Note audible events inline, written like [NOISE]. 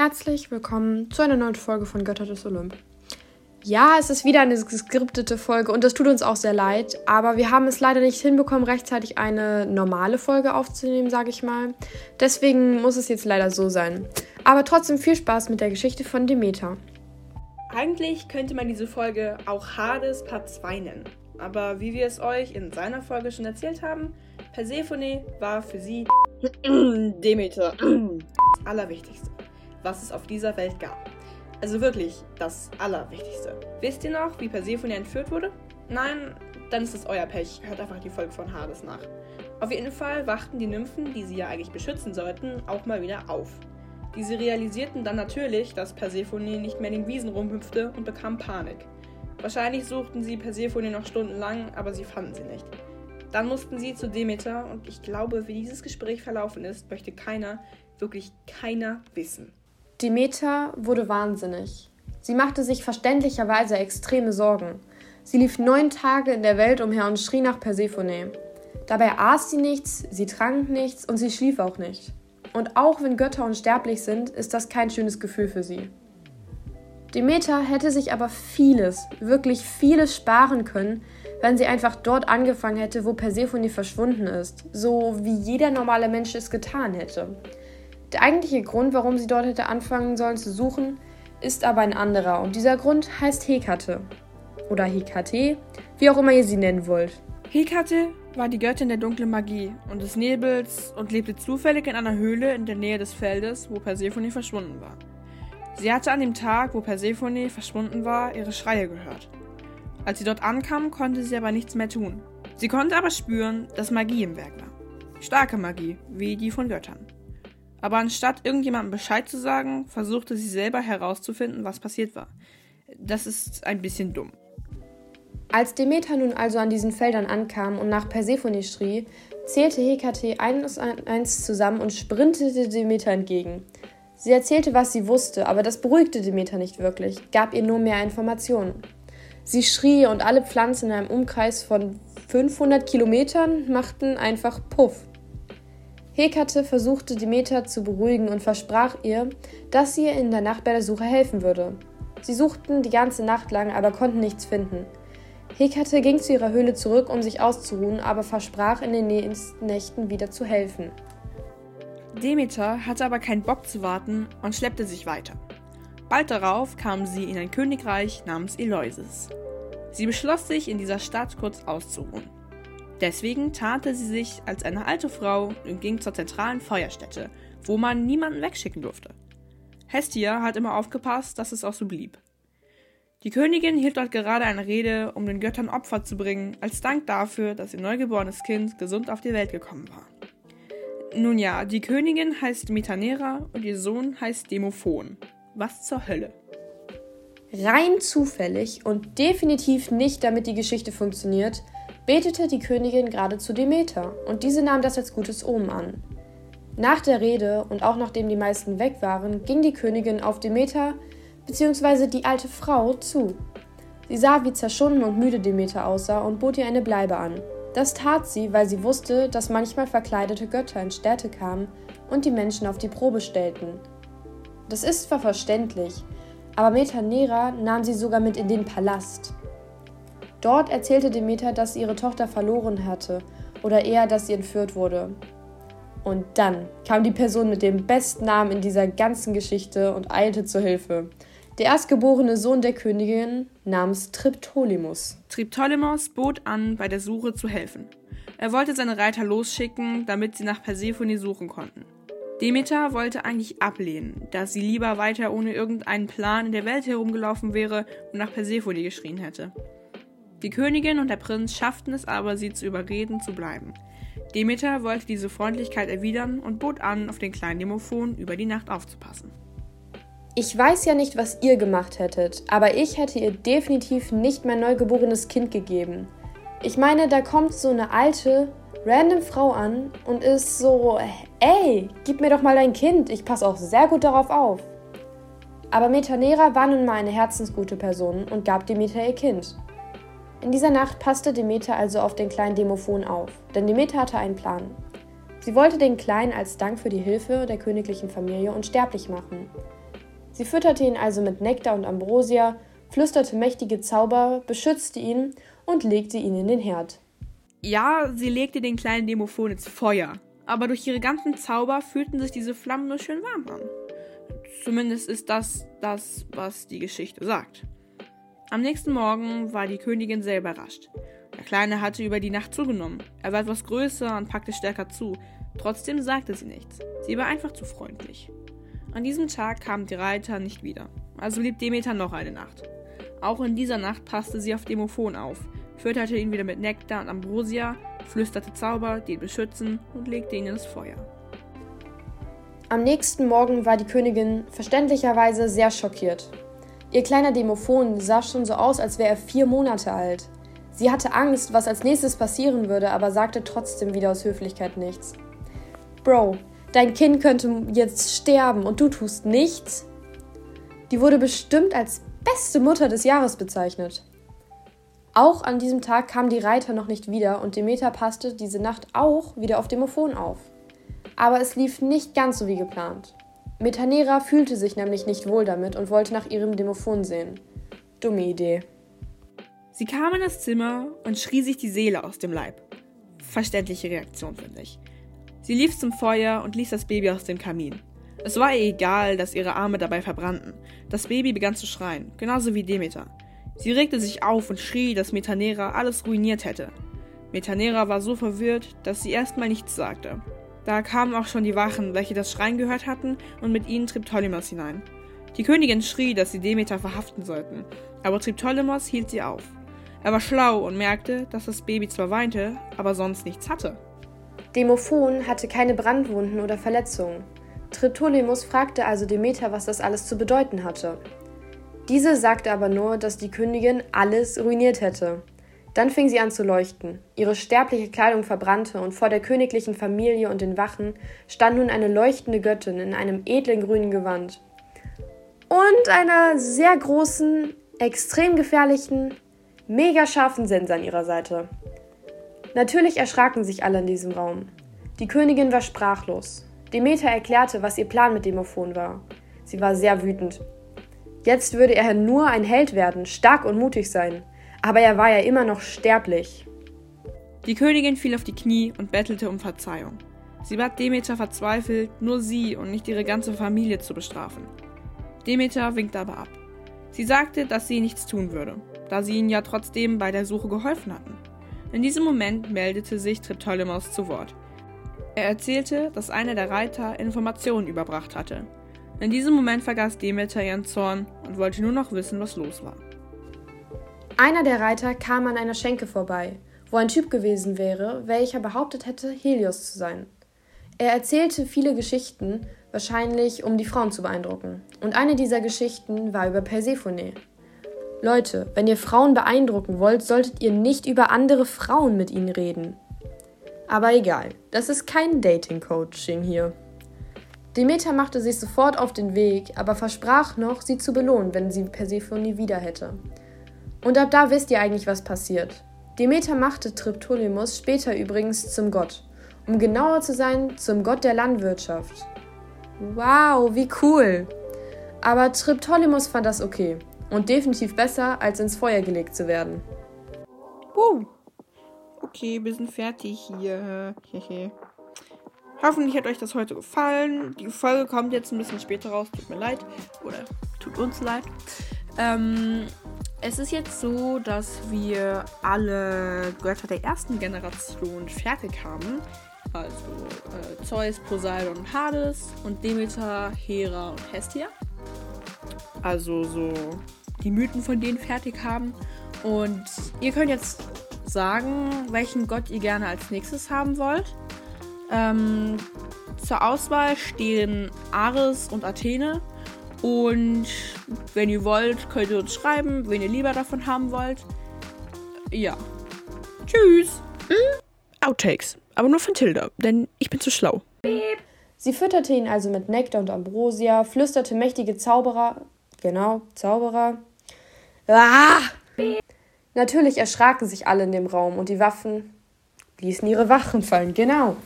Herzlich willkommen zu einer neuen Folge von Götter des Olymp. Ja, es ist wieder eine geskriptete Folge und das tut uns auch sehr leid, aber wir haben es leider nicht hinbekommen, rechtzeitig eine normale Folge aufzunehmen, sage ich mal. Deswegen muss es jetzt leider so sein. Aber trotzdem viel Spaß mit der Geschichte von Demeter. Eigentlich könnte man diese Folge auch Hades Part 2 nennen. Aber wie wir es euch in seiner Folge schon erzählt haben, Persephone war für sie [CLEARS THROAT] Demeter [CLEARS THROAT] das Allerwichtigste was es auf dieser Welt gab. Also wirklich das Allerwichtigste. Wisst ihr noch, wie Persephone entführt wurde? Nein, dann ist es euer Pech. Hört einfach die Folge von Hades nach. Auf jeden Fall wachten die Nymphen, die sie ja eigentlich beschützen sollten, auch mal wieder auf. Diese realisierten dann natürlich, dass Persephone nicht mehr in den Wiesen rumhüpfte und bekamen Panik. Wahrscheinlich suchten sie Persephone noch stundenlang, aber sie fanden sie nicht. Dann mussten sie zu Demeter und ich glaube, wie dieses Gespräch verlaufen ist, möchte keiner, wirklich keiner wissen. Demeter wurde wahnsinnig. Sie machte sich verständlicherweise extreme Sorgen. Sie lief neun Tage in der Welt umher und schrie nach Persephone. Dabei aß sie nichts, sie trank nichts und sie schlief auch nicht. Und auch wenn Götter unsterblich sind, ist das kein schönes Gefühl für sie. Demeter hätte sich aber vieles, wirklich vieles sparen können, wenn sie einfach dort angefangen hätte, wo Persephone verschwunden ist, so wie jeder normale Mensch es getan hätte. Der eigentliche Grund, warum sie dort hätte anfangen sollen zu suchen, ist aber ein anderer und dieser Grund heißt Hekate. Oder Hekate, wie auch immer ihr sie nennen wollt. Hekate war die Göttin der dunklen Magie und des Nebels und lebte zufällig in einer Höhle in der Nähe des Feldes, wo Persephone verschwunden war. Sie hatte an dem Tag, wo Persephone verschwunden war, ihre Schreie gehört. Als sie dort ankam, konnte sie aber nichts mehr tun. Sie konnte aber spüren, dass Magie im Werk war. Starke Magie, wie die von Göttern. Aber anstatt irgendjemandem Bescheid zu sagen, versuchte sie selber herauszufinden, was passiert war. Das ist ein bisschen dumm. Als Demeter nun also an diesen Feldern ankam und nach Persephone schrie, zählte Hekate eins und eins zusammen und sprintete Demeter entgegen. Sie erzählte, was sie wusste, aber das beruhigte Demeter nicht wirklich, gab ihr nur mehr Informationen. Sie schrie und alle Pflanzen in einem Umkreis von 500 Kilometern machten einfach Puff. Hekate versuchte Demeter zu beruhigen und versprach ihr, dass sie ihr in der Nacht bei der Suche helfen würde. Sie suchten die ganze Nacht lang, aber konnten nichts finden. Hekate ging zu ihrer Höhle zurück, um sich auszuruhen, aber versprach in den nächsten Nächten wieder zu helfen. Demeter hatte aber keinen Bock zu warten und schleppte sich weiter. Bald darauf kam sie in ein Königreich namens Eleusis. Sie beschloss sich, in dieser Stadt kurz auszuruhen. Deswegen tarnte sie sich als eine alte Frau und ging zur zentralen Feuerstätte, wo man niemanden wegschicken durfte. Hestia hat immer aufgepasst, dass es auch so blieb. Die Königin hielt dort gerade eine Rede, um den Göttern Opfer zu bringen, als Dank dafür, dass ihr neugeborenes Kind gesund auf die Welt gekommen war. Nun ja, die Königin heißt Metanera und ihr Sohn heißt Demophon. Was zur Hölle? Rein zufällig und definitiv nicht, damit die Geschichte funktioniert, betete die Königin gerade zu Demeter, und diese nahm das als gutes Omen an. Nach der Rede und auch nachdem die meisten weg waren, ging die Königin auf Demeter bzw. die alte Frau zu. Sie sah, wie zerschunden und müde Demeter aussah und bot ihr eine Bleibe an. Das tat sie, weil sie wusste, dass manchmal verkleidete Götter in Städte kamen und die Menschen auf die Probe stellten. Das ist zwar verständlich, aber Metanera nahm sie sogar mit in den Palast. Dort erzählte Demeter, dass sie ihre Tochter verloren hatte oder eher, dass sie entführt wurde. Und dann kam die Person mit dem besten Namen in dieser ganzen Geschichte und eilte zur Hilfe. Der erstgeborene Sohn der Königin namens Triptolemus. Triptolemus bot an, bei der Suche zu helfen. Er wollte seine Reiter losschicken, damit sie nach Persephone suchen konnten. Demeter wollte eigentlich ablehnen, da sie lieber weiter ohne irgendeinen Plan in der Welt herumgelaufen wäre und nach Persephone geschrien hätte. Die Königin und der Prinz schafften es aber, sie zu überreden, zu bleiben. Demeter wollte diese Freundlichkeit erwidern und bot an, auf den kleinen Demophon über die Nacht aufzupassen. Ich weiß ja nicht, was ihr gemacht hättet, aber ich hätte ihr definitiv nicht mein neugeborenes Kind gegeben. Ich meine, da kommt so eine alte, random Frau an und ist so, ey, gib mir doch mal dein Kind, ich passe auch sehr gut darauf auf. Aber Metanera war nun mal eine herzensgute Person und gab Demeter ihr Kind. In dieser Nacht passte Demeter also auf den kleinen Demophon auf, denn Demeter hatte einen Plan. Sie wollte den Kleinen als Dank für die Hilfe der königlichen Familie unsterblich machen. Sie fütterte ihn also mit Nektar und Ambrosia, flüsterte mächtige Zauber, beschützte ihn und legte ihn in den Herd. Ja, sie legte den kleinen Demophon ins Feuer, aber durch ihre ganzen Zauber fühlten sich diese Flammen nur schön warm an. Zumindest ist das das, was die Geschichte sagt. Am nächsten Morgen war die Königin sehr überrascht. Der Kleine hatte über die Nacht zugenommen. Er war etwas größer und packte stärker zu. Trotzdem sagte sie nichts. Sie war einfach zu freundlich. An diesem Tag kamen die Reiter nicht wieder. Also blieb Demeter noch eine Nacht. Auch in dieser Nacht passte sie auf Demophon auf, fütterte ihn wieder mit Nektar und Ambrosia, flüsterte Zauber, die ihn beschützen und legte ihn ins Feuer. Am nächsten Morgen war die Königin verständlicherweise sehr schockiert. Ihr kleiner Demophon sah schon so aus, als wäre er vier Monate alt. Sie hatte Angst, was als nächstes passieren würde, aber sagte trotzdem wieder aus Höflichkeit nichts. Bro, dein Kind könnte jetzt sterben und du tust nichts? Die wurde bestimmt als beste Mutter des Jahres bezeichnet. Auch an diesem Tag kamen die Reiter noch nicht wieder und Demeter passte diese Nacht auch wieder auf Demophon auf. Aber es lief nicht ganz so wie geplant. Metanera fühlte sich nämlich nicht wohl damit und wollte nach ihrem Demophon sehen. Dumme Idee. Sie kam in das Zimmer und schrie sich die Seele aus dem Leib. Verständliche Reaktion, finde ich. Sie lief zum Feuer und ließ das Baby aus dem Kamin. Es war ihr egal, dass ihre Arme dabei verbrannten. Das Baby begann zu schreien, genauso wie Demeter. Sie regte sich auf und schrie, dass Metanera alles ruiniert hätte. Metanera war so verwirrt, dass sie erstmal nichts sagte. Da kamen auch schon die Wachen, welche das Schreien gehört hatten, und mit ihnen Triptolemus hinein. Die Königin schrie, dass sie Demeter verhaften sollten, aber Triptolemus hielt sie auf. Er war schlau und merkte, dass das Baby zwar weinte, aber sonst nichts hatte. Demophon hatte keine Brandwunden oder Verletzungen. Triptolemus fragte also Demeter, was das alles zu bedeuten hatte. Diese sagte aber nur, dass die Königin alles ruiniert hätte. Dann fing sie an zu leuchten. Ihre sterbliche Kleidung verbrannte und vor der königlichen Familie und den Wachen stand nun eine leuchtende Göttin in einem edlen grünen Gewand. Und einer sehr großen, extrem gefährlichen, mega scharfen Sense an ihrer Seite. Natürlich erschraken sich alle in diesem Raum. Die Königin war sprachlos. Demeter erklärte, was ihr Plan mit Demophon war. Sie war sehr wütend. Jetzt würde er nur ein Held werden, stark und mutig sein aber er war ja immer noch sterblich. Die Königin fiel auf die Knie und bettelte um Verzeihung. Sie bat Demeter verzweifelt, nur sie und nicht ihre ganze Familie zu bestrafen. Demeter winkte aber ab. Sie sagte, dass sie nichts tun würde, da sie ihnen ja trotzdem bei der Suche geholfen hatten. In diesem Moment meldete sich Triptolemus zu Wort. Er erzählte, dass einer der Reiter Informationen überbracht hatte. In diesem Moment vergaß Demeter ihren Zorn und wollte nur noch wissen, was los war. Einer der Reiter kam an einer Schenke vorbei, wo ein Typ gewesen wäre, welcher behauptet hätte, Helios zu sein. Er erzählte viele Geschichten, wahrscheinlich um die Frauen zu beeindrucken. Und eine dieser Geschichten war über Persephone. Leute, wenn ihr Frauen beeindrucken wollt, solltet ihr nicht über andere Frauen mit ihnen reden. Aber egal, das ist kein Dating-Coaching hier. Demeter machte sich sofort auf den Weg, aber versprach noch, sie zu belohnen, wenn sie Persephone wieder hätte. Und ab da wisst ihr eigentlich, was passiert. Demeter machte Triptolemus später übrigens zum Gott. Um genauer zu sein, zum Gott der Landwirtschaft. Wow, wie cool! Aber Triptolemus fand das okay und definitiv besser, als ins Feuer gelegt zu werden. Wow. Okay, wir sind fertig hier. Hoffentlich hat euch das heute gefallen. Die Folge kommt jetzt ein bisschen später raus. Tut mir leid. Oder tut uns leid. Ähm, es ist jetzt so, dass wir alle Götter der ersten Generation fertig haben. Also äh, Zeus, Poseidon und Hades und Demeter, Hera und Hestia. Also so die Mythen von denen fertig haben. Und ihr könnt jetzt sagen, welchen Gott ihr gerne als nächstes haben wollt. Ähm, zur Auswahl stehen Ares und Athene. Und wenn ihr wollt, könnt ihr uns schreiben, wen ihr lieber davon haben wollt. Ja. Tschüss. Mhm. Outtakes. Aber nur von Tilda, denn ich bin zu schlau. Beep. Sie fütterte ihn also mit Nektar und Ambrosia, flüsterte mächtige Zauberer. Genau, Zauberer. Ah! Beep. Natürlich erschraken sich alle in dem Raum und die Waffen ließen ihre Wachen fallen. Genau.